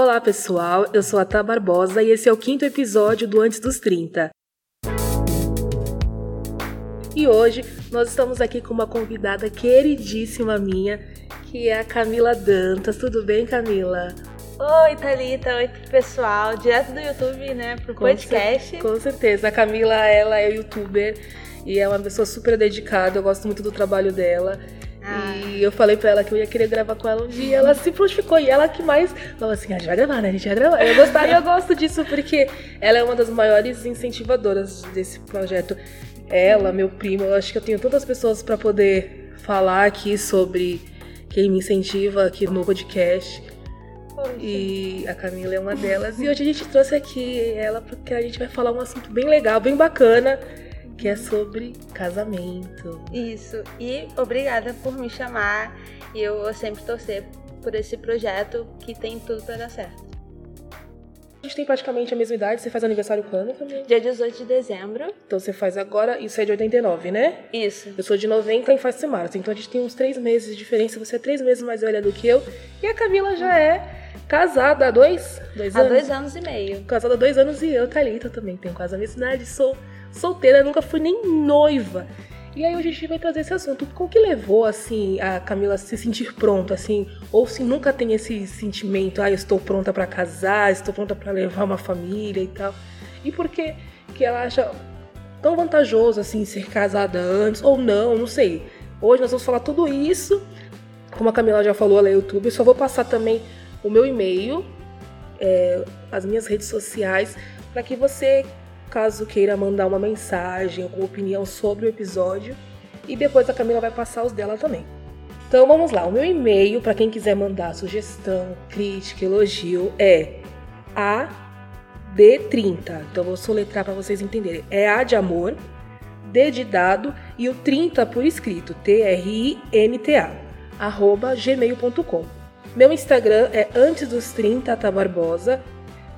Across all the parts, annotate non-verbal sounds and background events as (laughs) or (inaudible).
Olá pessoal, eu sou a Tá Barbosa e esse é o quinto episódio do Antes dos 30. E hoje nós estamos aqui com uma convidada queridíssima minha, que é a Camila Dantas. Tudo bem, Camila? Oi, Thalita. Oi, pessoal. Direto do YouTube, né, pro Com podcast. cer- Com certeza. A Camila, ela é youtuber e é uma pessoa super dedicada. Eu gosto muito do trabalho dela. Ah. E eu falei pra ela que eu ia querer gravar com ela um dia. Ela se prontificou. E ela que mais falou assim: a gente vai gravar, né? A gente vai gravar. Eu gostaria, eu gosto disso porque ela é uma das maiores incentivadoras desse projeto. Ela, meu primo, eu acho que eu tenho todas as pessoas pra poder falar aqui sobre quem me incentiva aqui no podcast. E a Camila é uma delas. E hoje a gente trouxe aqui ela porque a gente vai falar um assunto bem legal, bem bacana, que é sobre casamento. Isso. E obrigada por me chamar. E eu vou sempre torcer por esse projeto que tem tudo pra dar certo. A gente tem praticamente a mesma idade. Você faz aniversário quando, Camila? Dia 18 de dezembro. Então você faz agora, isso é de 89, né? Isso. Eu sou de 90 e faz março. Então a gente tem uns três meses de diferença. Você é três meses mais velha do que eu. E a Camila já é casada há dois, dois Há anos? dois anos e meio. Casada há dois anos e eu, Thalita, também tenho quase a mesma idade, sou solteira, nunca fui nem noiva. E aí hoje a gente vai trazer esse assunto. O que levou, assim, a Camila a se sentir pronta, assim? Ou se nunca tem esse sentimento, ah, estou pronta pra casar, estou pronta pra levar uma família e tal. E por que que ela acha tão vantajoso, assim, ser casada antes, ou não, não sei. Hoje nós vamos falar tudo isso. Como a Camila já falou, ela é YouTube, eu só vou passar também o meu e-mail, é, as minhas redes sociais, para que você, caso queira mandar uma mensagem, alguma opinião sobre o episódio, e depois a Camila vai passar os dela também. Então vamos lá, o meu e-mail para quem quiser mandar sugestão, crítica, elogio é AD30. Então vou soletrar para vocês entenderem. É A de amor, D de dado e o 30 por escrito, T-R-I-N-T-A, arroba gmail.com. Meu Instagram é antes dos 30 tá Barbosa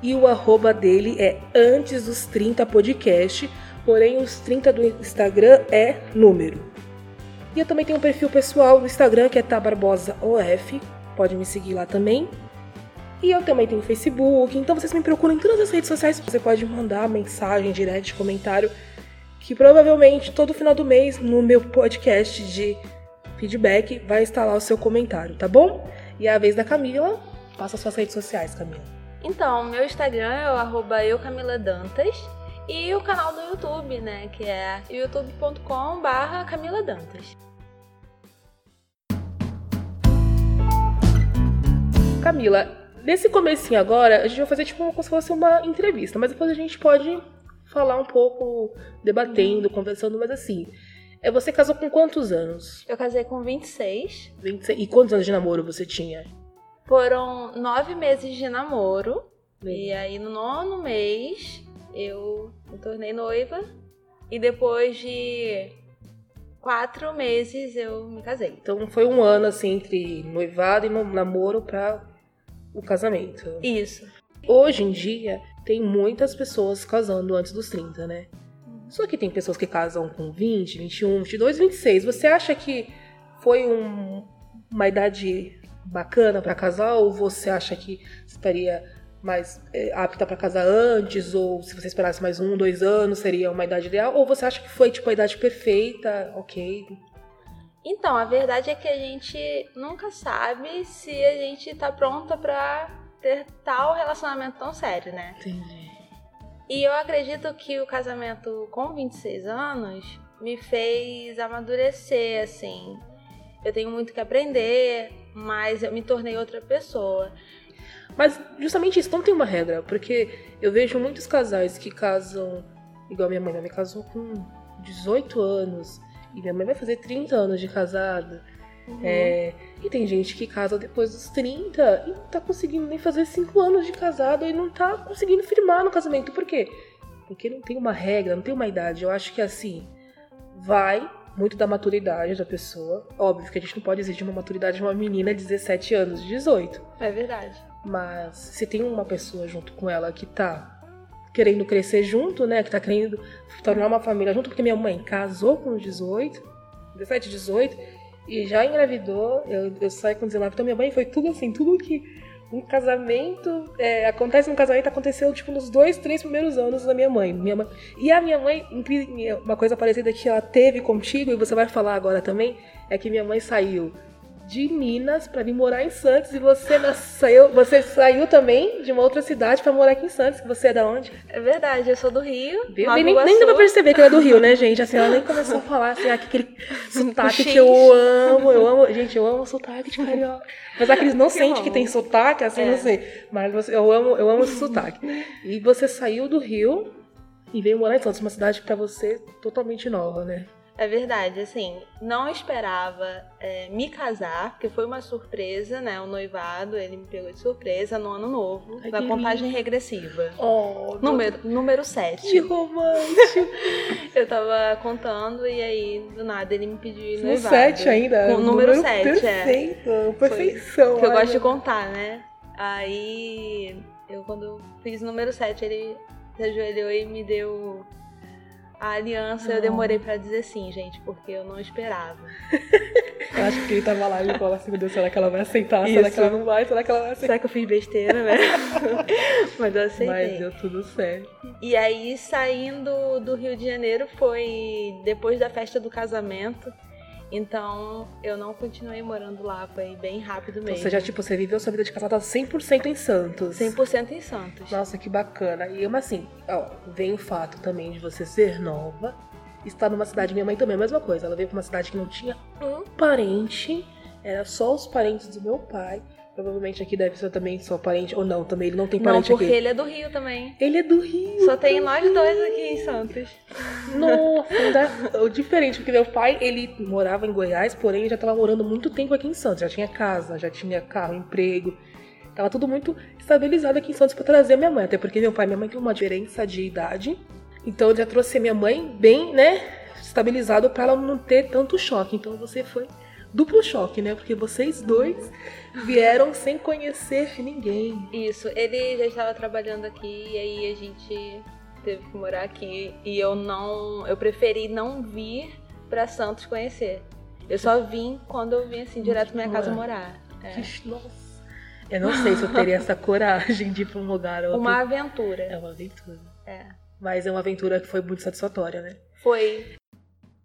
e o arroba dele é antes dos 30 podcast, porém os 30 do Instagram é número. E eu também tenho um perfil pessoal no Instagram que é tabarbosaof, pode me seguir lá também. E eu também tenho Facebook, então vocês me procuram em todas as redes sociais, você pode mandar mensagem, direct, comentário, que provavelmente todo final do mês no meu podcast de feedback vai estar lá o seu comentário, tá bom? E é a vez da Camila, passa suas redes sociais, Camila. Então, meu Instagram é o arroba eucamiladantas. E o canal do YouTube, né? Que é youtube.com barra Camila Dantas. Camila, nesse comecinho agora, a gente vai fazer tipo como se fosse uma entrevista, mas depois a gente pode falar um pouco, debatendo, conversando, mas assim. É, você casou com quantos anos? Eu casei com 26. 26. E quantos anos de namoro você tinha? Foram nove meses de namoro. E aí, no nono mês, eu me tornei noiva. E depois de quatro meses, eu me casei. Então foi um ano assim entre noivado e namoro para o casamento. Isso. Hoje em dia tem muitas pessoas casando antes dos 30, né? Só que tem pessoas que casam com 20, 21, 22, 26. Você acha que foi um- uma idade bacana para casar ou você acha que estaria mais é, apta para casar antes ou se você esperasse mais um, dois anos seria uma idade ideal ou você acha que foi tipo a idade perfeita, ok? Então, a verdade é que a gente nunca sabe se a gente tá pronta pra ter tal relacionamento tão sério, né? Entendi. E eu acredito que o casamento com 26 anos me fez amadurecer, assim. Eu tenho muito que aprender, mas eu me tornei outra pessoa. Mas justamente isso não tem uma regra, porque eu vejo muitos casais que casam igual minha mãe. Minha mãe casou com 18 anos e minha mãe vai fazer 30 anos de casada. É, e tem gente que casa depois dos 30 e não tá conseguindo nem fazer 5 anos de casado e não tá conseguindo firmar no casamento. Por quê? Porque não tem uma regra, não tem uma idade. Eu acho que assim, vai muito da maturidade da pessoa. Óbvio que a gente não pode exigir uma maturidade de uma menina de 17 anos, de 18. É verdade. Mas se tem uma pessoa junto com ela que tá querendo crescer junto, né? Que tá querendo tornar uma família junto, porque minha mãe casou com 18, 17, 18, e já engravidou. Eu, eu saí com 19. Então minha mãe foi tudo assim, tudo que um casamento. é, acontece um casamento, aconteceu tipo nos dois, três primeiros anos da minha mãe. Minha mãe e a minha mãe, uma coisa parecida que ela teve contigo, e você vai falar agora também, é que minha mãe saiu de Minas pra vir morar em Santos e você nasceu, você saiu também de uma outra cidade pra morar aqui em Santos. Você é da onde? É verdade, eu sou do Rio. Viu? Nem, nem, dá pra perceber que ela é do Rio, né, gente? Assim, ela nem começou a falar assim, que aquele (laughs) sotaque que eu amo, eu amo. Gente, eu amo sotaque de (laughs) carioca. Apesar que eles não sentem que tem sotaque, assim, É. não sei. Mas você- eu amo, eu amo esse sotaque. E você saiu do Rio e veio morar em Santos, uma cidade pra você totalmente nova, né? É verdade, assim, não esperava é, me casar, porque foi uma surpresa, né? O noivado, ele me pegou de surpresa no ano novo, Ai, na que contagem lindo. regressiva. Oh, Número, número que 7. romântico. (laughs) Eu tava contando e aí, do nada, ele me pediu No noivado. 7 ainda. Com o número 7, é. perfeito, Perfeição. Que eu gosto de meu- contar, né? Aí, eu quando fiz o número 7, ele se ajoelhou e me deu a aliança. Eu Oh. demorei pra dizer sim, gente, porque eu não esperava. (laughs) Eu acho que ele tava lá e falou assim, meu Deus, será que ela vai aceitar? Será Isso. que ela não vai? Será que ela vai aceitar? Será que eu fiz besteira, né? (laughs) Mas eu aceitei. Mas deu tudo certo. E aí, saindo do Rio de Janeiro, foi depois da festa do casamento. Então, eu não continuei morando lá, foi bem rápido Então, mesmo. você já, tipo, você viveu sua vida de casada 100% em Santos. 100% em Santos. Nossa, que bacana. E mas assim, ó, vem o fato também de você ser nova, estar numa cidade, minha mãe também é a mesma coisa. Ela veio pra uma cidade que não tinha um parente, era só os parentes do meu pai. Provavelmente aqui deve ser também só parente, ou não, também ele não tem Não, parente porque aqui. ele é do Rio também. Ele é do Rio. Só tem nós dois aqui em Santos. Nossa, ainda o diferente, porque meu pai, ele morava em Goiás, porém já estava morando muito tempo aqui em Santos. Já tinha casa, já tinha carro, emprego. Tava tudo muito estabilizado aqui em Santos para trazer minha mãe. Até porque meu pai e minha mãe têm uma diferença de idade. Então eu já trouxe a minha mãe bem, né, estabilizado para ela não ter tanto choque. Então você foi duplo choque, né? Porque vocês dois vieram sem conhecer ninguém. Isso, ele já estava trabalhando aqui e aí a gente teve que morar aqui e eu não, eu preferi não vir pra Santos conhecer. Eu só vim quando eu vim assim direto pra minha casa morar. É. Nossa. Eu não sei se eu teria essa (laughs) coragem de ir pra um lugar ou Uma outro. É aventura. uma aventura. É. Mas é uma aventura que foi muito satisfatória, né? Foi.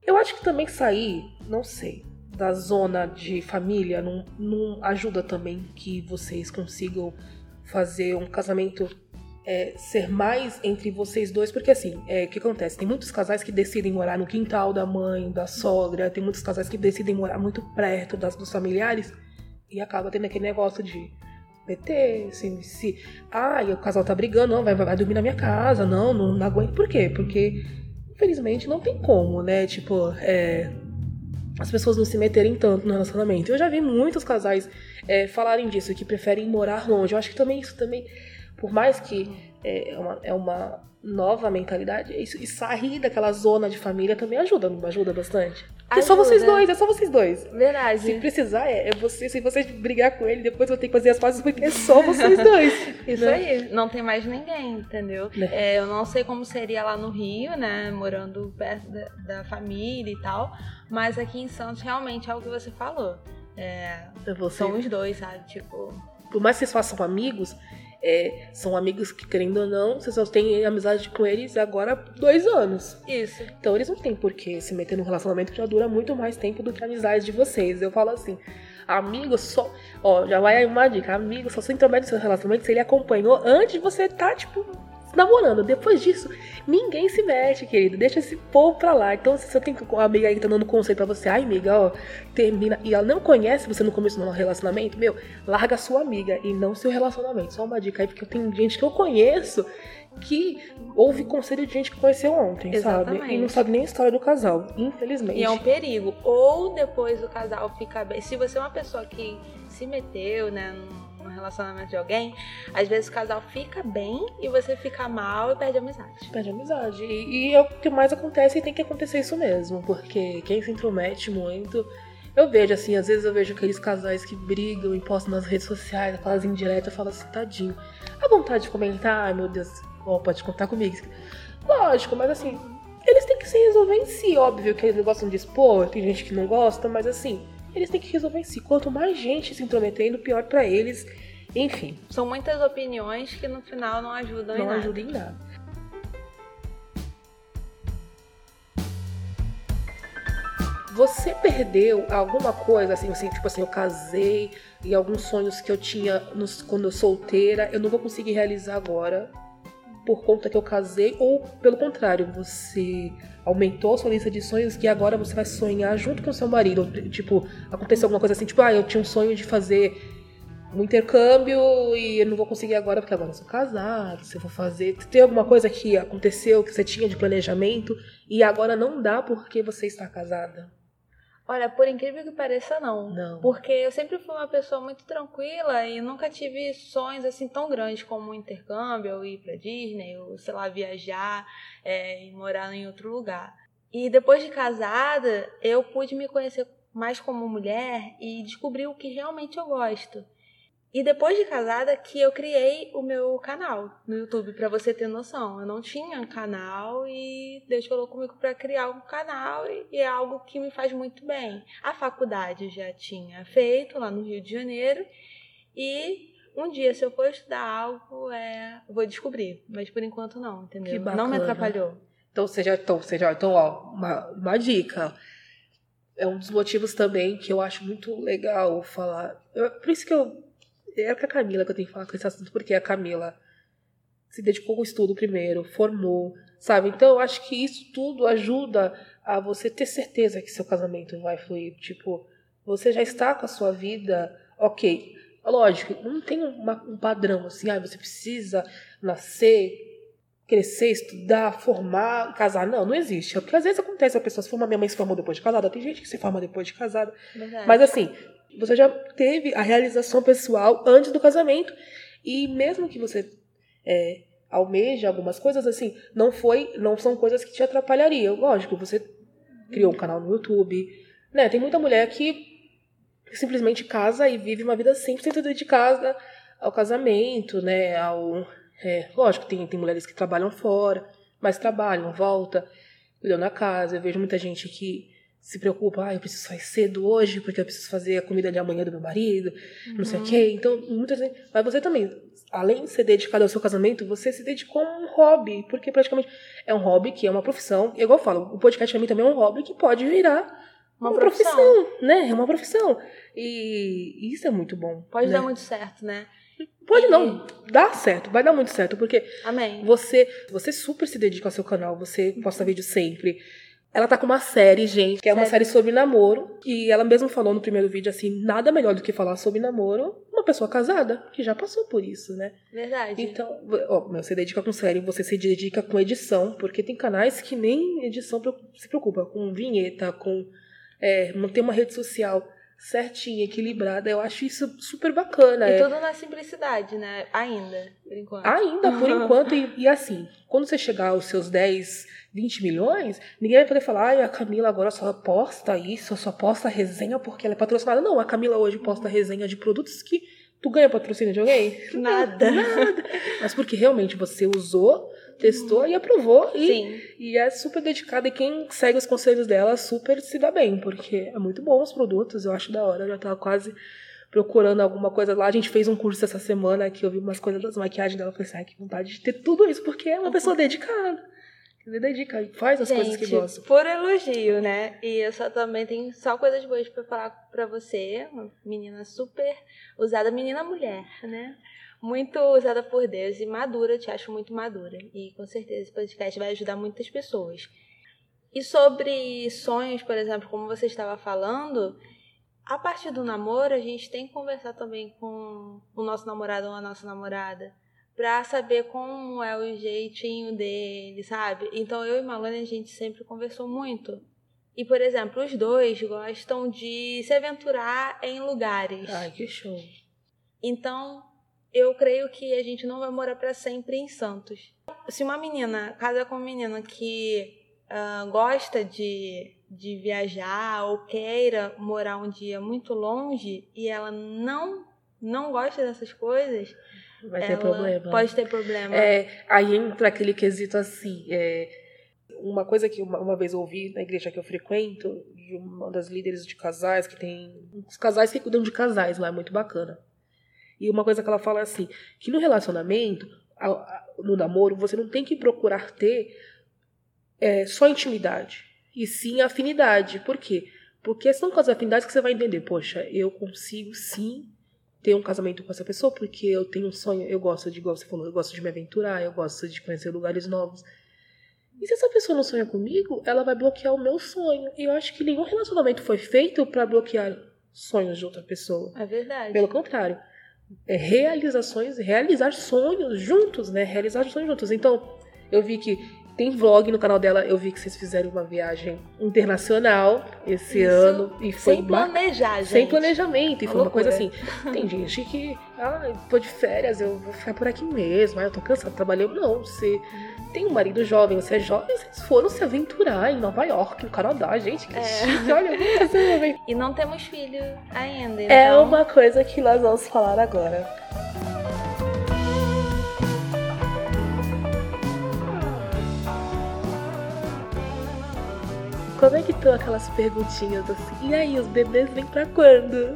Eu acho que também sair, não sei, da zona de família não, não ajuda também que vocês consigam fazer um casamento é, ser mais entre vocês dois, porque assim, é, o que acontece? Tem muitos casais que decidem morar no quintal da mãe, da sogra, tem muitos casais que decidem morar muito perto das, dos familiares e acaba tendo aquele negócio de meter, assim, se. E o casal tá brigando, não, vai, vai dormir na minha casa, não, não, não aguento. Por quê? Porque, infelizmente, não tem como, né? Tipo, é, as pessoas não se meterem tanto no relacionamento. Eu já vi muitos casais é, falarem disso, que preferem morar longe. Eu acho que também isso também, por mais que é uma, é uma nova mentalidade, isso, e sair daquela zona de família também ajuda, não ajuda bastante. É só vocês dois, é só vocês dois. Se Verdade. precisar, é, é você. Se você brigar com ele, depois eu vou ter que fazer as pazes porque é só vocês dois. (laughs) Isso né? aí, não tem mais ninguém, entendeu? Né. É, eu não sei como seria lá no Rio, né? Morando perto da, da família e tal. Mas aqui em Santos, realmente é o que você falou. É, É você. são os dois, sabe? Tipo, Por mais que vocês façam amigos, é, são amigos que, querendo ou não, vocês só têm amizade com eles agora há dois anos. isso. Então eles não têm por que se meter num relacionamento que já dura muito mais tempo do que a amizade de vocês. Eu falo assim, amigo só. Ó, já vai aí uma dica. Amigo só se intromete no seu relacionamento se ele acompanhou antes de você tá, tipo, namorando. Depois disso, ninguém se mete, querido. Deixa esse povo pra lá. Então, se você tem uma amiga aí que tá dando conselho pra você, ai, amiga, ó, termina. E ela não conhece você no começo do relacionamento, meu, larga a sua amiga e não seu relacionamento. Só uma dica aí, porque eu tenho gente que eu conheço que ouve conselho de gente que conheceu ontem, sabe? Exatamente. E não sabe nem a história do casal, infelizmente. E é um perigo. Ou depois o casal fica bem. Se você é uma pessoa que se meteu, né, num relacionamento de alguém, às vezes o casal fica bem e você fica mal e perde a amizade. Perde amizade. E, e é o que mais acontece e tem que acontecer isso mesmo. Porque quem se intromete muito. Eu vejo, assim, às vezes eu vejo aqueles casais que brigam e postam nas redes sociais, fazem indireta, eu falo assim, tadinho. A vontade de comentar, ai meu Deus, ó, pode contar comigo. Lógico, mas assim, eles têm que se resolver em si. Óbvio que eles gostam de expor, tem gente que não gosta, mas assim, eles têm que resolver em si. Quanto mais gente se intrometendo, pior pra eles. Enfim. São muitas opiniões que no final não ajudam não em nada. ajuda em nada. Você perdeu alguma coisa, assim, assim, tipo assim, eu casei e alguns sonhos que eu tinha nos, quando eu solteira, eu não vou conseguir realizar agora por conta que eu casei, ou pelo contrário, você aumentou a sua lista de sonhos que agora você vai sonhar junto com seu marido. Tipo, aconteceu alguma coisa assim, tipo, ah, eu tinha um sonho de fazer um intercâmbio e eu não vou conseguir agora porque agora eu sou casado, se eu vou fazer. Tem alguma coisa que aconteceu que você tinha de planejamento e agora não dá porque você está casada? Olha, por incrível que pareça, não. Não. Porque eu sempre fui uma pessoa muito tranquila e nunca tive sonhos assim tão grandes como um intercâmbio, ou ir pra Disney, ou sei lá, viajar é, e morar em outro lugar. E depois de casada, eu pude me conhecer mais como mulher e descobrir o que realmente eu gosto. E depois de casada que eu criei o meu canal no YouTube, para você ter noção. Eu não tinha canal e Deus falou comigo para criar um canal e é algo que me faz muito bem. A faculdade já tinha feito lá no Rio de Janeiro e um dia, se eu for estudar algo, é, vou descobrir. Mas por enquanto não, entendeu? Que não me atrapalhou. Então, seja, então, seja, então, ó, uma, uma dica. É um dos motivos também que eu acho muito legal falar. Eu- por isso que eu. É com a Camila que eu tenho que falar com esse assunto, porque a Camila se dedicou ao estudo primeiro, formou, sabe? Então eu acho que isso tudo ajuda a você ter certeza que seu casamento vai fluir. Tipo, você já está com a sua vida, ok. Lógico, não tem uma- um padrão assim, ah, você precisa nascer, crescer, estudar, formar, casar. Não, não existe. Porque às vezes acontece, a pessoa se forma, minha mãe se formou depois de casada, tem gente que se forma depois de casada. Verdade. Mas assim, você já teve a realização pessoal antes do casamento. E mesmo que você é, algumas coisas, assim, não foi, não são coisas que te atrapalhariam. Lógico, você criou um canal no YouTube, né? Tem muita mulher que simplesmente casa e vive uma vida 100% dedicada ao casamento, né? Ao, é, lógico, tem, tem mulheres que trabalham fora, mas trabalham, volta, cuidam da casa. Eu vejo muita gente que se preocupa, ah, eu preciso sair cedo hoje porque eu preciso fazer a comida de amanhã do meu marido, não sei o quê. Então, muitas vezes. Mas você também, além de ser dedicado ao seu casamento, você se dedicou a um hobby, porque praticamente é um hobby que é uma profissão. E igual eu falo, o podcast pra mim também é um hobby que pode virar Uma uma, profissão. profissão. né? É uma profissão. E isso é muito bom. Pode né? dar muito certo, né? Pode não, dá certo, vai dar muito certo, porque Amém. você, você super se dedica ao seu canal, você posta vídeo sempre. Ela tá com uma série, gente, que é uma série sobre namoro. E ela mesma falou no primeiro vídeo assim: nada melhor do que falar sobre namoro uma pessoa casada, que já passou por isso, né? Verdade. Então, ó, você dedica com série, você se dedica com edição, porque tem canais que nem edição se preocupa, com vinheta, com é, manter uma rede social certinha, equilibrada. Eu acho isso super bacana. E é. tudo na simplicidade, né? Ainda, por enquanto. Ainda, por (laughs) enquanto, e, e assim, quando você chegar aos seus 10, 20 milhões, ninguém vai poder falar, ai, a Camila agora só posta isso, só posta resenha porque ela é patrocinada. Não, a Camila hoje posta resenha de produtos que tu ganha patrocínio de alguém? Nada. Nada. Mas porque realmente você usou, testou e aprovou e, Sim. e é super dedicada. E quem segue os conselhos dela super se dá bem, porque é muito bom os produtos, eu acho da hora. Eu já tava quase procurando alguma coisa lá. A gente fez um curso essa semana que eu vi umas coisas das maquiagens dela. Eu falei assim, ai, que vontade de ter tudo isso, porque é uma pessoa dedicada. Se dedica e faz as coisas que Gente, gosta. por elogio, né? E eu só também tenho só coisas boas pra falar pra você. Uma menina super usada, menina mulher, né? Muito usada por Deus e madura, te acho muito madura. E com certeza esse podcast vai ajudar muitas pessoas. E sobre sonhos, por exemplo, como você estava falando, a partir do namoro, a gente tem que conversar também com o nosso namorado ou a nossa namorada pra saber como é o jeitinho dele, sabe? Então eu e Malone a gente sempre conversou muito. E, por exemplo, os dois gostam de se aventurar em lugares. Ai, que show. Então, eu creio que a gente não vai morar pra sempre em Santos. Se uma menina casa com uma menina que ah, gosta de, de viajar ou queira morar um dia muito longe e ela não não gosta dessas coisas, Vai ter ela problema. pode ter problema. É, aí entra aquele quesito assim. é, uma coisa que uma, uma vez eu ouvi na igreja que eu frequento, de uma das líderes de casais, que tem. Os casais que cuidam de casais lá, é muito bacana. E uma coisa que ela fala é assim, que no relacionamento, no namoro, você não tem que procurar ter é, só intimidade, e sim afinidade. Por quê? Porque são com as afinidades que você vai entender, poxa, eu consigo sim ter um casamento com essa pessoa, porque eu tenho um sonho, eu gosto de, igual você falou, eu gosto de me aventurar, eu gosto de conhecer lugares novos. E se essa pessoa não sonha comigo, ela vai bloquear o meu sonho. E eu acho que nenhum relacionamento foi feito para bloquear sonhos de outra pessoa. É verdade. Pelo contrário, é realizações, realizar sonhos juntos, né? Realizar sonhos juntos. Então, eu vi que tem vlog no canal dela, eu vi que vocês fizeram uma viagem internacional esse Isso, ano. E foi sem planejar, gente. Sem planejamento. E foi uma coisa assim. (laughs) Tem gente que, ah, tô de férias, eu vou ficar por aqui mesmo, ah, eu tô cansado, trabalhei. Não, você tem um marido jovem, você é jovem, vocês foram se aventurar em Nova York, no Canadá, gente, que é. chique, olha, (laughs) E não temos filho ainda. É então... É uma coisa que nós vamos falar agora. Como é que estão aquelas perguntinhas assim? E aí, os bebês vêm pra quando?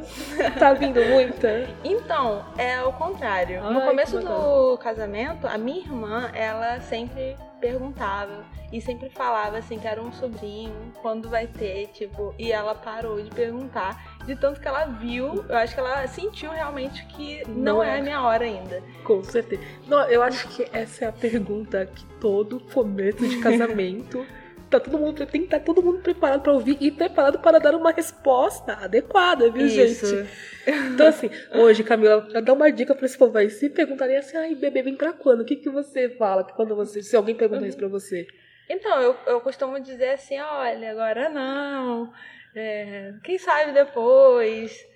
tá vindo muita? (laughs) Então, é o contrário. Ai, no começo do casamento, a minha irmã, ela sempre perguntava e sempre falava assim que era um sobrinho, quando vai ter, tipo, e ela parou de perguntar, de tanto que ela viu, eu acho que ela sentiu realmente que não, não é a minha hora ainda. Com certeza. Não, eu acho que essa é a pergunta que todo começo de (laughs) casamento tá todo mundo, tem que estar tá todo mundo preparado para ouvir e preparado para dar uma resposta adequada, viu, Isso. gente? Então, assim, hoje, Camila, já dá uma dica para esse povo aí. Se perguntarem assim, ai, bebê, vem pra quando? O que, que você fala quando você, se alguém pergunta uhum. isso pra você? Então, eu, eu costumo dizer assim, olha, agora não. É, quem sabe depois.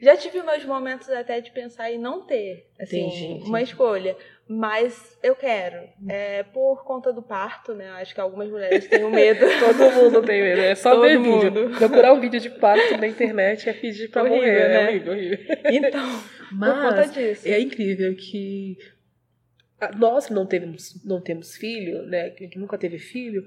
Já tive meus momentos até de pensar em não ter, assim, entendi, uma escolha. Mas eu quero. É, por conta do parto, né? Acho que algumas mulheres têm (laughs) medo. Todo mundo tem medo. É só Todo ver mundo. vídeo. Procurar um vídeo de parto na internet é pedir pra horrível, morrer. Né? É horrível, horrível. Então, Mas (laughs) por conta disso. É incrível que nós não temos, não temos filho, né? Que nunca teve filho,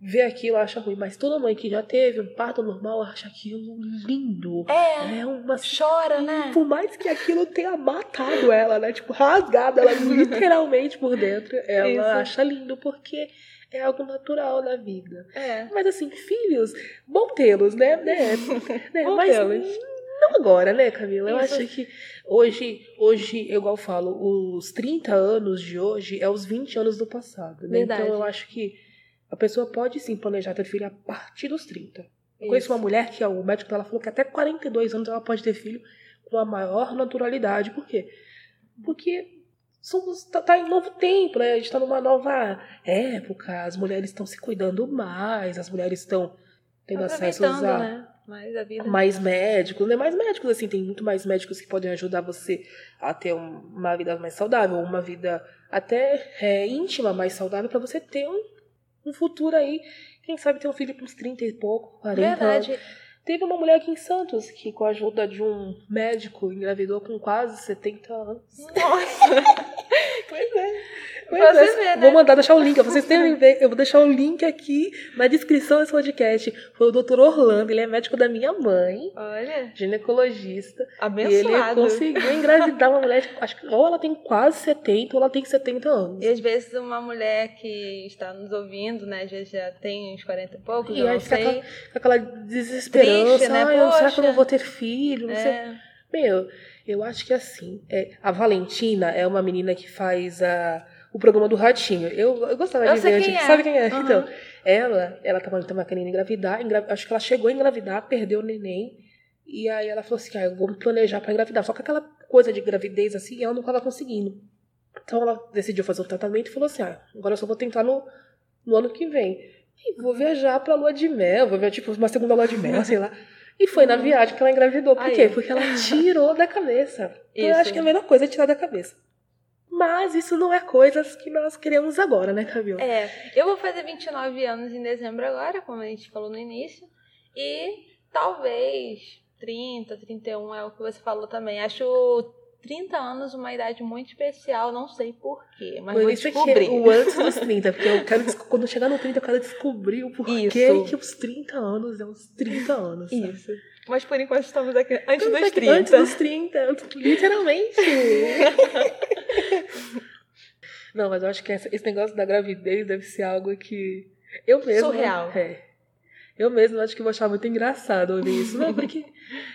vê aquilo acha ruim, mas toda mãe que já teve um parto normal acha aquilo lindo. É. É uma chora, né? Por mais que aquilo tenha matado ela, né? Tipo, rasgado ela (laughs) literalmente por dentro, ela Isso. acha lindo porque é algo natural na vida. É. Mas assim, filhos, bom tê-los, né? (laughs) né? né? Bom mas não agora, né, Camila? Eu Isso. acho que hoje, hoje, igual eu falo, os 30 anos de hoje é os 20 anos do passado. Né? Então eu acho que a pessoa pode sim planejar ter filho a partir dos 30. Eu conheço uma mulher que o médico dela falou que até 42 anos ela pode ter filho com a maior naturalidade. Por quê? Porque somos tá, tá em novo tempo, né? A gente está numa nova época, as mulheres estão se cuidando mais, as mulheres estão tendo acesso a né? mais, a vida. mais médicos, né? Mais médicos, assim, tem muito mais médicos que podem ajudar você a ter uma vida mais saudável, uma vida até é, íntima mais saudável para você ter um um futuro aí, quem sabe ter um filho com uns 30 e pouco, 40 Verdade. anos. Teve uma mulher aqui em Santos que, com a ajuda de um médico, engravidou com quase 70 anos. Nossa! (laughs) pois é. Pra você ver, né? Vou mandar deixar o link. Vocês têm ver. Eu vou deixar o link aqui na descrição desse podcast. Foi o Dr. Orlando, ele é médico da minha mãe. Olha. Ginecologista. Abençoado. E ele conseguiu engravidar uma mulher, acho que ou ela tem quase 70 ou ela tem 70 anos. E às vezes uma mulher que está nos ouvindo, né, já, já tem uns 40 e poucos, e eu não sei. Aquela, aquela desesperança, Triste, né? Ai, será que eu não vou ter filho? Não é. sei. Meu, eu acho que assim, é, a Valentina é uma menina que faz a o programa do Ratinho. Eu, eu gostava eu de ver. Quem é. Sabe quem é? Uhum. Então, ela, ela tava, tava querendo engravidar, engra... acho que ela chegou a engravidar, perdeu o neném. E aí ela falou assim: ah, eu vou me planejar para engravidar. Só que aquela coisa de gravidez assim, ela não tava conseguindo. Então ela decidiu fazer um tratamento e falou assim: ah, agora eu só vou tentar no, no ano que vem. E vou viajar pra lua de mel, vou ver tipo uma segunda lua de mel, sei lá. E foi na viagem que ela engravidou. Por Aí. quê? Porque ela tirou da cabeça. Então, eu acho que é a melhor coisa é tirar da cabeça. Mas isso não é coisas que nós queremos agora, né, Camila? É, eu vou fazer 29 anos em dezembro agora, como a gente falou no início. E talvez 30, 31 é o que você falou também. Acho 30 anos uma idade muito especial, não sei porquê, mas Por vou isso descobrir. Que o antes dos 30, porque eu quero, quando chegar no 30 eu quero descobrir o porquê isso. que os 30 anos é os 30 anos. Sabe? Isso. Mas por enquanto estamos aqui antes Estamos dos aqui 30. Antes dos 30, literalmente. (laughs) Não, mas eu acho que esse negócio da gravidez deve ser algo que eu mesma. Surreal. É. Eu mesma acho que vou achar muito engraçado ouvir isso. Não, porque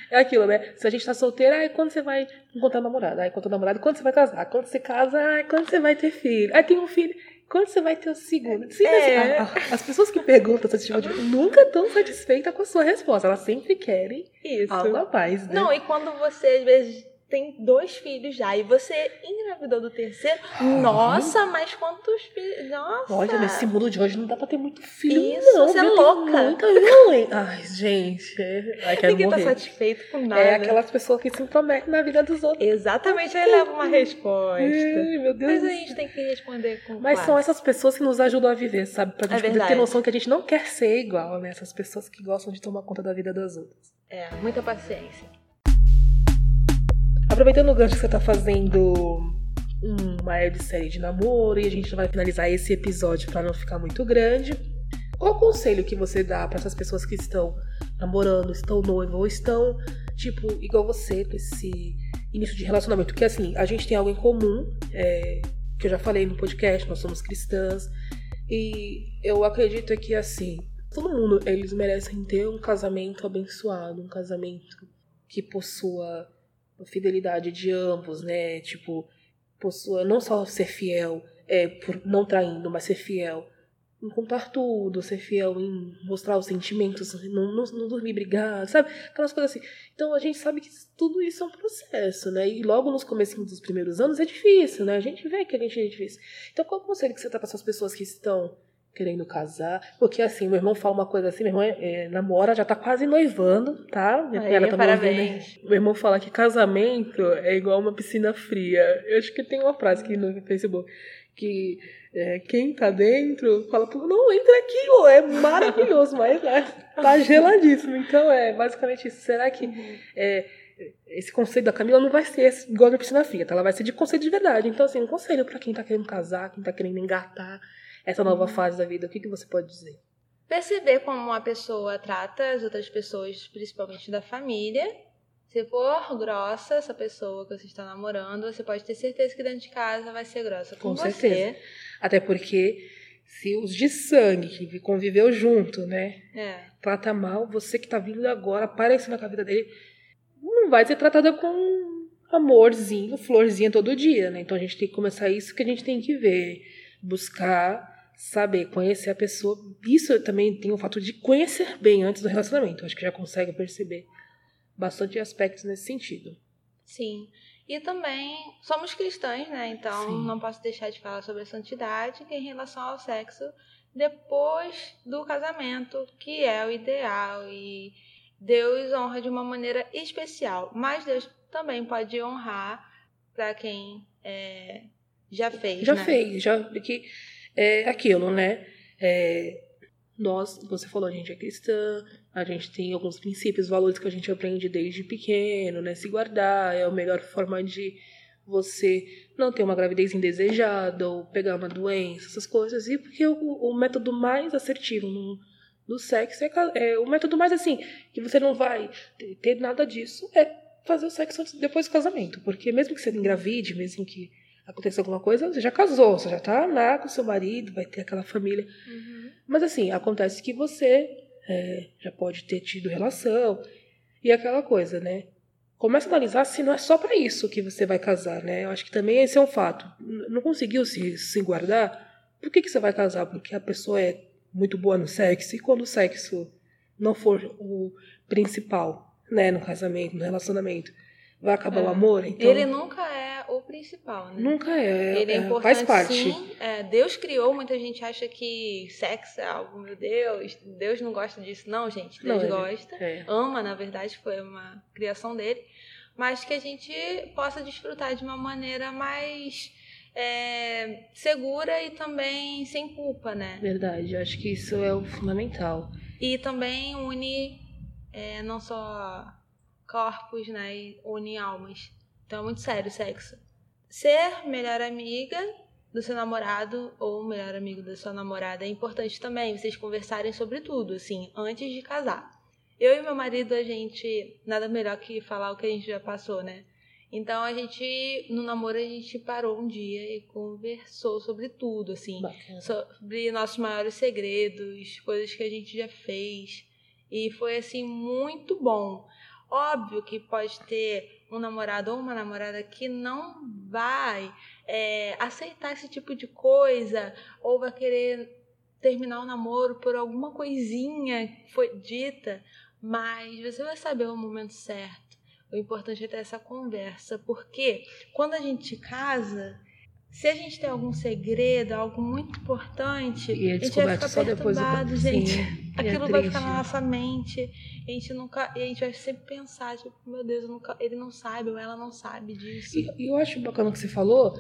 é aquilo, né? Se a gente tá solteira, aí quando você vai encontrar namorada? Aí encontra namorado, quando você vai casar? Quando você casa, aí quando você vai ter filho? Aí tem um filho, quando você vai ter o segundo? Sim, É. assim, a- as pessoas que perguntam esse tipo de nunca estão satisfeitas com a sua resposta. Elas sempre querem Isso. algo a mais, né? Não, e quando você, às vezes, tem dois filhos já e você engravidou do terceiro, nossa, mas quantos filhos. Nossa! Olha, nesse mundo de hoje não dá pra ter muito filho, Isso, não. você é louca. Muita. Ai, gente. é- Ai, quero Ninguém tá morrer. satisfeito com nada. É aquelas pessoas que se intrometem na vida dos outros. Exatamente, aí leva uma resposta. Ai, meu Deus Mas a gente tem que responder com Mas são essas pessoas que nos ajudam a viver, sabe? Pra gente poder ter noção que a gente não quer ser igual, né? Essas pessoas que gostam de tomar conta da vida das outras. É, muita paciência. Aproveitando o gancho que você tá fazendo uma série de namoro e a gente vai finalizar esse episódio pra não ficar muito grande. Qual o conselho que você dá pra essas pessoas que estão namorando, estão noivas ou estão, tipo, igual você, nesse início de relacionamento? Que assim, a gente tem algo em comum, é, que eu já falei no podcast, nós somos cristãs, e eu acredito que assim, todo mundo, eles merecem ter um casamento abençoado, um casamento que possua fidelidade de ambos, né? Tipo, possua não só ser fiel, é, por não traindo, mas ser fiel em contar tudo, ser fiel em mostrar os sentimentos, não, não, não dormir brigado, sabe? Aquelas coisas assim. Então a gente sabe que tudo isso é um processo, né? E logo nos comecinhos dos primeiros anos é difícil, né? A gente vê que a gente é difícil. Então qual o conselho que você dá para essas pessoas que estão querendo casar? Porque assim, meu irmão fala uma coisa assim, meu irmão é, é, namora, já tá quase noivando, tá? Minha Aí, cunhada tá ouvindo parabéns. Meu irmão fala que casamento é igual uma piscina fria. Eu acho que tem uma frase aqui no Facebook que é, quem tá dentro fala, "Pô, não, entra aqui, ó, é maravilhoso, mas né, tá geladíssimo. Então é basicamente isso. Será que é, esse conselho da Camila não vai ser esse, igual da piscina fria, tá? Ela vai ser de conselho de verdade. Então, assim, um conselho pra quem tá querendo casar, quem tá querendo engatar essa nova fase da vida, o que, que você pode dizer? Perceber como uma pessoa trata as outras pessoas, principalmente da família. Se for grossa essa pessoa que você está namorando, você pode ter certeza que dentro de casa vai ser grossa com, Com você. certeza. Até porque se os de sangue que conviveu junto, né, É. trata mal, você que tá vindo agora, aparecendo na vida dele, não vai ser tratada com amorzinho, florzinha todo dia, né? Então a gente tem que começar isso que a gente tem que ver, buscar saber, conhecer a pessoa. Isso também tem o fato de conhecer bem antes do relacionamento. Acho que já consegue perceber bastante aspectos nesse sentido. Sim. E também somos cristãos, né? Então Sim. não posso deixar de falar sobre a santidade em relação ao sexo depois do casamento, que é o ideal e Deus honra de uma maneira especial, mas Deus também pode honrar para quem é, já fez, Já né? fez, já que é aquilo, né? É, nós, você falou, a gente é cristã, a gente tem alguns princípios, valores que a gente aprende desde pequeno, né? Se guardar é a melhor forma de você não ter uma gravidez indesejada ou pegar uma doença, essas coisas. E porque o, o método mais assertivo no, no sexo é, é o método mais assim, que você não vai ter, ter nada disso, é fazer o sexo depois do casamento. Porque mesmo que você engravide, mesmo que aconteça alguma coisa, você já casou, você já tá lá com seu marido, vai ter aquela família. Uhum. Mas assim, acontece que você é, já pode ter tido relação e aquela coisa, né? Começa a analisar se não é só pra isso que você vai casar, né? Eu acho que também esse é um fato. Não conseguiu se, se guardar, por que, que você vai casar? Porque a pessoa é muito boa no sexo e quando o sexo não for o principal, né, no casamento, no relacionamento, vai acabar É. o amor? Então, Ele nunca é o principal, né? nunca é. Ele é, é, importante, faz parte. sim. É, Deus criou, muita gente acha que sexo é algo, meu Deus, Deus não gosta disso. Não, gente, Não, Deus ele- gosta. É. Ama, na verdade, foi uma criação dele. Mas que a gente possa desfrutar de uma maneira mais é, segura e também sem culpa, né? Verdade, acho que isso é o fundamental. E também une é, não só corpos, né? E une almas. Então é muito sério o sexo. Ser melhor amiga do seu namorado ou melhor amigo da sua namorada é importante também. Vocês conversarem sobre tudo, assim, antes de casar. eu e meu marido, a gente. Nada melhor que falar o que a gente já passou, né? Então a gente, no namoro, a gente parou um dia e conversou sobre tudo, assim. Bacana. Sobre nossos maiores segredos, coisas que a gente já fez. E foi, assim, muito bom. Óbvio que pode ter um namorado ou uma namorada que não vai é, aceitar esse tipo de coisa ou vai querer terminar o namoro por alguma coisinha que foi dita, mas você vai saber o momento certo. O importante é ter essa conversa, porque quando a gente casa, se a gente tem algum segredo, algo muito importante, E é a gente vai ficar só depois do- perturbado, Sim, gente. e é (laughs) Aquilo vai triste. ficar na nossa mente. E a gente nunca, a gente vai sempre pensar, tipo, meu Deus, eu nunca, ele não sabe ou ela não sabe disso. E eu acho bacana o que você falou,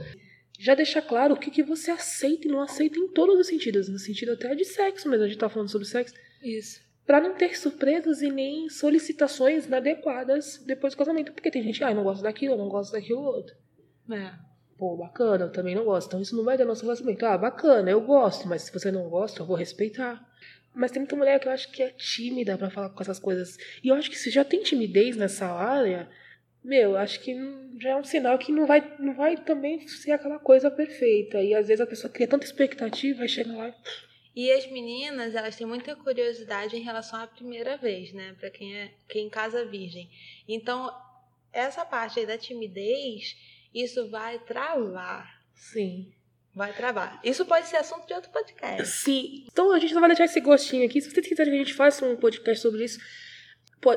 já deixar claro o que, que você aceita e não aceita em todos os sentidos, no sentido até de sexo mesmo, a gente tá falando sobre sexo, Isso. Pra não ter surpresas e nem solicitações inadequadas depois do casamento, porque tem gente que, ah, eu não gosto daquilo, eu não gosto daquilo outro. É. Pô, bacana, eu também não gosto. Então isso não vai dar nosso relacionamento. Ah, bacana, eu gosto, mas se você não gosta, eu vou respeitar. Mas tem muita mulher que eu acho que é tímida pra falar com essas coisas. E eu acho que se já tem timidez nessa área, meu, eu acho que já é um sinal que não vai, não vai também ser aquela coisa perfeita. E às vezes a pessoa cria tanta expectativa e chega lá. E as meninas, elas têm muita curiosidade em relação à primeira vez, né? Pra quem é quem casa virgem. Então, essa parte aí da timidez, isso vai travar. Sim. Vai travar. Isso pode ser assunto de outro podcast. Sim. Então a gente vai deixar esse gostinho aqui. Se vocês quiserem que a gente faça um podcast sobre isso,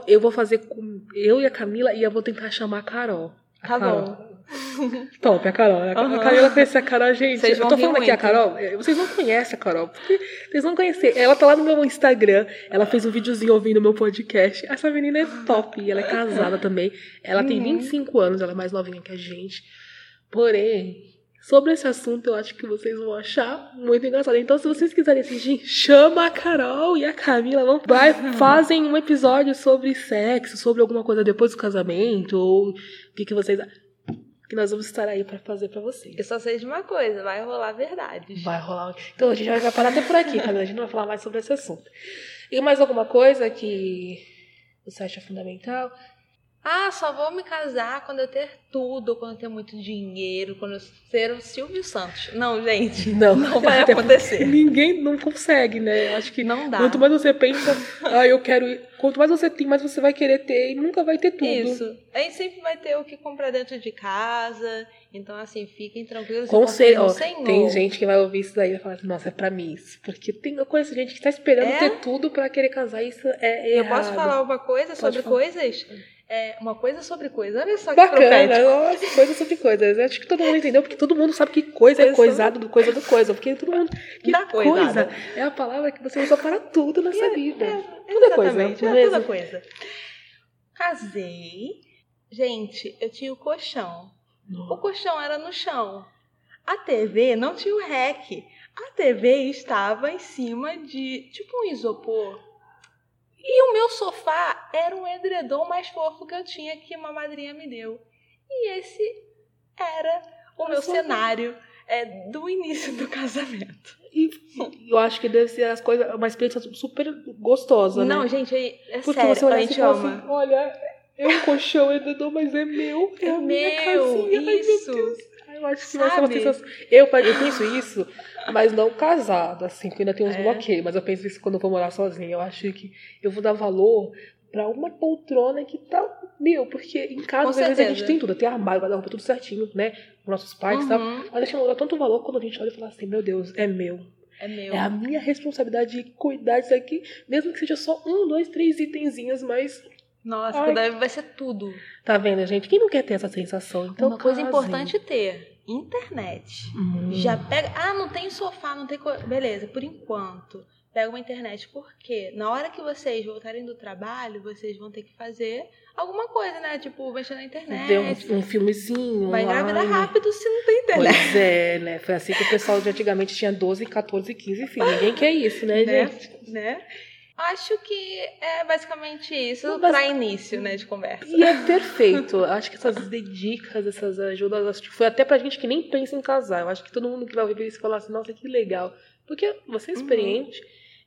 eu vou fazer com eu e a Camila e eu vou tentar chamar a Carol. A Tá Carol. bom. (laughs) Top, a Carol. A, Aham. a Camila conhece a Carol, gente. Eu tô falando aqui a muito. Carol. é, Vocês não conhecem a Carol. Porque vocês não conhecem. Ela tá lá no meu Instagram. Ela fez um videozinho ouvindo o meu podcast. Essa menina é top. E ela é casada também. Ela tem Uhum. 25 anos, ela é mais novinha que a gente. Porém, sobre esse assunto, eu acho que vocês vão achar muito engraçado. Então, se vocês quiserem assistir, chama a Carol e a Camila. Vão, (laughs) vai, fazem um episódio sobre sexo, sobre alguma coisa depois do casamento, ou o que, que vocês. Que nós vamos estar aí pra fazer pra vocês. Eu só sei de uma coisa, vai rolar verdades. Vai rolar. Então a gente vai parar até por aqui, Camila. A gente não vai falar mais sobre esse assunto. E mais alguma coisa que você acha fundamental? Ah, só vou me casar quando eu ter tudo, quando eu ter muito dinheiro, quando eu ser o Silvio Santos. Não, gente. (laughs) Não, Não vai acontecer. Ninguém não consegue, né? Eu acho que Não dá. quanto mais você pensa, (laughs) ah, eu quero ir. Quanto mais você tem, mais você vai querer ter e nunca vai ter tudo. Isso. A gente sempre vai ter o que comprar dentro de casa. Então, assim, fiquem tranquilos. Conselho, ó, Senhor. tem gente que vai ouvir isso daí e vai falar assim, nossa, é pra mim isso. Porque tem, eu conheço gente que tá esperando É? ter tudo pra querer casar. Isso é Eu errado. posso falar uma coisa sobre falar. coisas? É, uma coisa sobre coisa. Olha só que Bacana, nossa, coisa sobre coisas. Eu acho que todo mundo entendeu, porque todo mundo sabe que coisa é Coisa coisado do coisa do coisa. Porque todo mundo. Que Da coisa coisada. é a palavra que você usa para tudo nessa vida. É, Tudo é coisa, é é toda mesmo? coisa. Casei. Gente, eu tinha o colchão. O colchão era no chão. A TV não tinha o rec. A TV estava em cima de tipo um isopor. E o meu sofá era um edredom mais fofo que eu tinha que uma madrinha me deu. E esse era o meu cenário é, do início do (laughs) casamento. E eu acho que deve ser as coisas, uma experiência super gostosa, Não, né? gente, é é Porque sério, você olha a assim gente fala ama. assim, olha, é um colchão, dedão, mas é meu. É, É a minha meu, casinha. Meu isso. Ai, Eu acho que vai ser uma Sabe? sensação. Eu, eu penso isso, mas não casada, assim, porque ainda tem uns É. bloqueios. Mas eu penso isso quando eu vou morar sozinha. Eu acho que eu vou dar valor pra uma poltrona que tá. Meu, porque em casa, Com às vezes, a gente tem tudo. Tem armário, guarda-roupa, tudo certinho, né? Com nossos pais e tal. Uhum, Mas a gente não dá tanto valor quando a gente olha e fala assim: meu Deus, é meu. é meu. É a minha responsabilidade de cuidar disso aqui, mesmo que seja só um, dois, três itenzinhos, mas. Nossa, Ai. vai ser tudo. Tá vendo, gente? Quem não quer ter essa sensação? Então, Uma coisa importante ter: internet. Hum. Já pega. Ah, não tem sofá, não tem. co- Beleza, por enquanto. Pega uma internet. Por quê? Na hora que vocês voltarem do trabalho, vocês vão ter que fazer alguma coisa, né? Tipo, mexer na internet. Ver um, um filmezinho. Vai engravidar online. rápido se não tem internet. Pois é, né? Foi assim que o pessoal de antigamente tinha 12, 14, 15 filhos. Ninguém quer isso, né, Né? gente? né? Acho que é basicamente isso Não, para basic- início, né, de conversa. E é (laughs) perfeito. Acho que essas dicas, essas ajudas, acho que foi até pra gente que nem pensa em casar. Eu acho que todo mundo que vai ouvir isso falar assim, nossa, que legal. Porque você é Uhum. experiente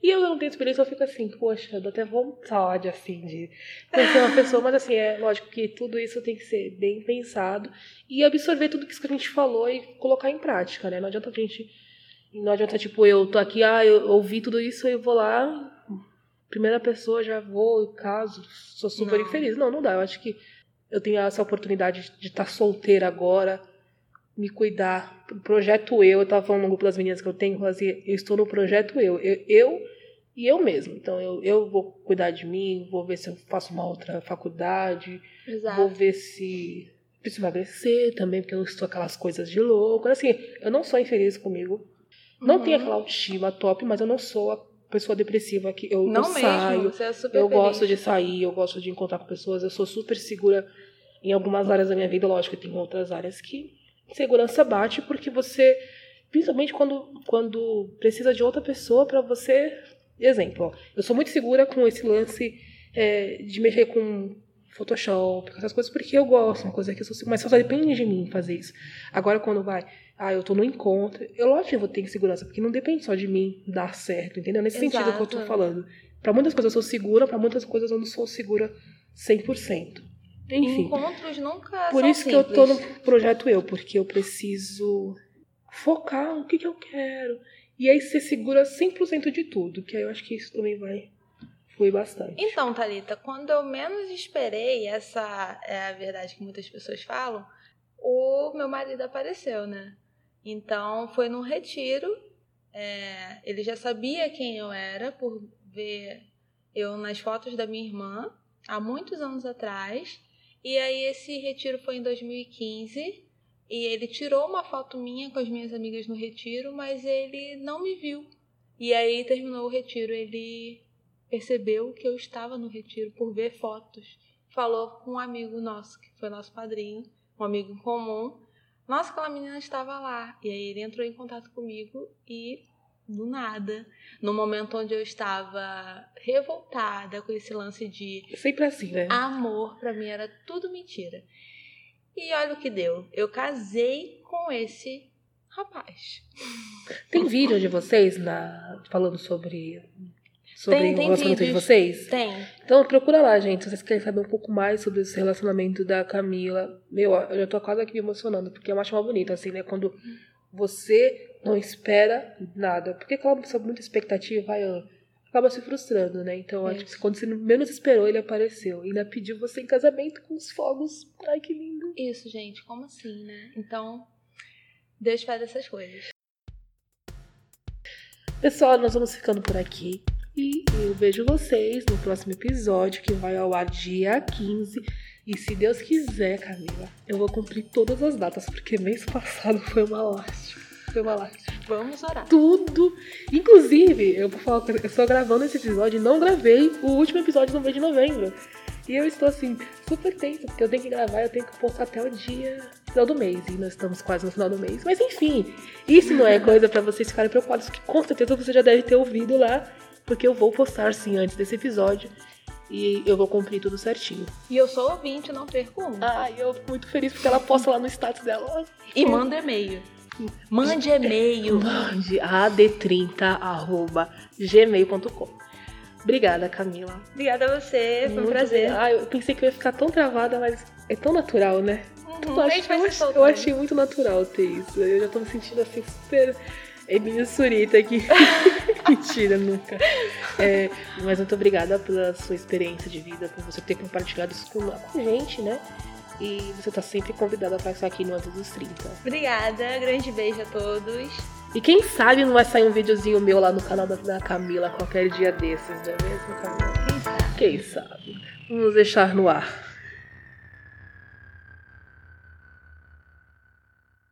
E eu não tenho experiência, eu fico assim, poxa, eu dou até vontade, assim, de conhecer uma pessoa. Mas, assim, é lógico que tudo isso tem que ser bem pensado e absorver tudo isso que a gente falou e colocar em prática, né? Não adianta a gente. Não adianta, tipo, eu tô aqui, ah, eu ouvi tudo isso, eu vou lá, primeira pessoa, já vou, caso, sou super Não. infeliz. Não, não dá. Eu acho que eu tenho essa oportunidade de estar solteira agora, me cuidar. Projeto eu, eu tava falando no grupo das meninas que eu tenho, assim, eu estou no projeto eu. Eu, eu e eu mesmo. Então eu, eu vou cuidar de mim, vou ver se eu faço uma outra faculdade, vou Exato. ver se preciso emagrecer também, porque eu não estou aquelas coisas de louco. Assim, eu não sou infeliz comigo. Não Uhum. tenho aquela autoestima top, mas eu não sou a pessoa depressiva que eu, Não eu mesmo, saio. você é super Eu feliz. gosto de sair, eu gosto de encontrar com pessoas, eu sou super segura em algumas áreas da minha vida, lógico que tem outras áreas que segurança bate, porque você, principalmente quando, quando precisa de outra pessoa para você. Exemplo, ó, eu sou muito segura com esse lance é, de mexer com Photoshop, com essas coisas, porque eu gosto, uma coisa que eu sou mas só depende de mim fazer isso. Agora, quando vai, ah, eu tô no encontro, eu lógico que eu vou ter segurança, porque não depende só de mim dar certo, entendeu? Nesse sentido que eu tô Exato. falando. Pra muitas coisas eu sou segura, pra muitas coisas eu não sou segura 100%. Enfim, Encontros nunca por isso que eu tô no simples. projeto eu, porque eu preciso focar no que, que eu quero. E aí ser segura 100% de tudo, que aí eu acho que isso também vai fluir bastante. Então, Thalita, quando eu menos esperei, essa é a verdade que muitas pessoas falam, o meu marido apareceu, né? Então, foi num retiro. é, ele já sabia quem eu era por ver eu nas fotos da minha irmã, há muitos anos atrás. E aí, esse retiro foi em 2015. E ele tirou uma foto minha com as minhas amigas no retiro, mas ele não me viu. E aí, terminou o retiro, ele percebeu que eu estava no retiro por ver fotos. Falou com um amigo nosso, que foi nosso padrinho, um amigo em comum. Nossa, aquela menina estava lá. E aí ele entrou em contato comigo e, do nada, no momento onde eu estava revoltada com esse lance de sempre assim, né? amor, pra mim era tudo mentira. E olha o que deu. Eu casei com esse rapaz. Tem vídeo de vocês na, falando sobre, sobre Tem- o tem relacionamento de vídeos. vocês? Tem. Então procura lá, gente, se vocês querem saber um pouco mais sobre esse relacionamento da Camila. Meu, eu já tô quase aqui me emocionando, porque eu acho uma bonita, assim, né? Quando você não espera nada. Porque aquela pessoa muita expectativa vai, acaba se frustrando, né? Então acho que quando você menos esperou, ele apareceu. E ainda pediu você em casamento com os fogos. Ai, que lindo. Isso, gente, como assim, né? Então, Deus faz essas coisas. Pessoal, nós vamos ficando por aqui. E eu vejo vocês no próximo episódio, que vai ao ar dia 15. E se Deus quiser, Camila, eu vou cumprir todas as datas, porque mês passado foi uma lástima. Foi uma lástima. Vamos orar. Tudo. Inclusive, eu vou falar, eu estou gravando esse episódio e não gravei o último episódio no mês de novembro. E eu estou assim, super tensa, porque eu tenho que gravar, eu tenho que postar até o dia final do mês. E nós estamos quase no final do mês. Mas enfim, isso não é coisa pra vocês ficarem preocupados, que com certeza você já deve ter ouvido lá, porque eu vou postar sim antes desse episódio. E eu vou cumprir tudo certinho. E eu sou ouvinte, não perco um. Ai, eu fico muito feliz porque ela posta lá no status dela. E manda e-mail. Mande e-mail. Mande ad30.gmail.com. Obrigada, Camila. Obrigada a você, foi um Muito prazer. obrigada. Ah, eu pensei que eu ia ficar tão travada, mas é tão natural, né? Uhum, eu, a acho- gente vai eu se ach- eu achei muito natural ter isso. Eu já tô me sentindo assim, super. Emília Surita aqui. (laughs) (laughs) Mentira, nunca. É, mas muito obrigada pela sua experiência de vida, por você ter compartilhado isso com, com a gente, né? E você tá sempre convidada pra estar aqui no Antes dos 30. Obrigada, grande beijo a todos. E quem sabe não vai sair um videozinho meu lá no canal da, da Camila qualquer dia desses, não é mesmo, Camila? Quem sabe? Quem sabe? Vamos deixar no ar.